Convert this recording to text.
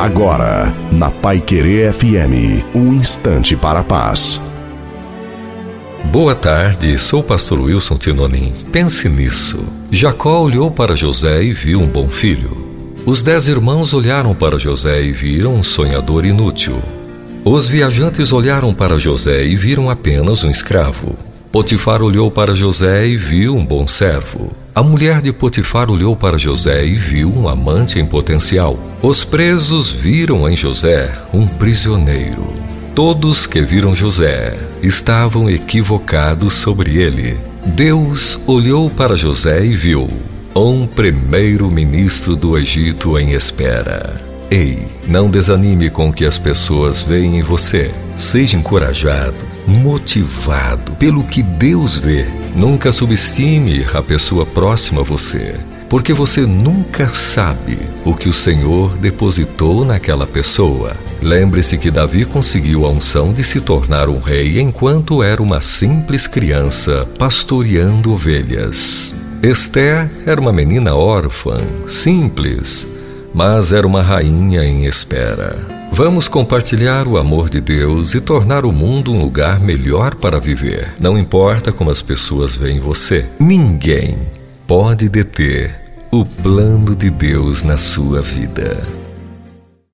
Agora, na Pai Querer FM, um instante para a paz. Boa tarde, sou o pastor Wilson Tinonim. Pense nisso. Jacó olhou para José e viu um bom filho. Os dez irmãos olharam para José e viram um sonhador inútil. Os viajantes olharam para José e viram apenas um escravo. Potifar olhou para José e viu um bom servo. A mulher de Potifar olhou para José e viu um amante em potencial. Os presos viram em José um prisioneiro. Todos que viram José estavam equivocados sobre ele. Deus olhou para José e viu um primeiro-ministro do Egito em espera. Ei, não desanime com o que as pessoas veem em você. Seja encorajado, motivado pelo que Deus vê. Nunca subestime a pessoa próxima a você, porque você nunca sabe o que o Senhor depositou naquela pessoa. Lembre-se que Davi conseguiu a unção de se tornar um rei enquanto era uma simples criança pastoreando ovelhas. Esther era uma menina órfã, simples, mas era uma rainha em espera. Vamos compartilhar o amor de Deus e tornar o mundo um lugar melhor para viver. Não importa como as pessoas veem você, ninguém pode deter o plano de Deus na sua vida.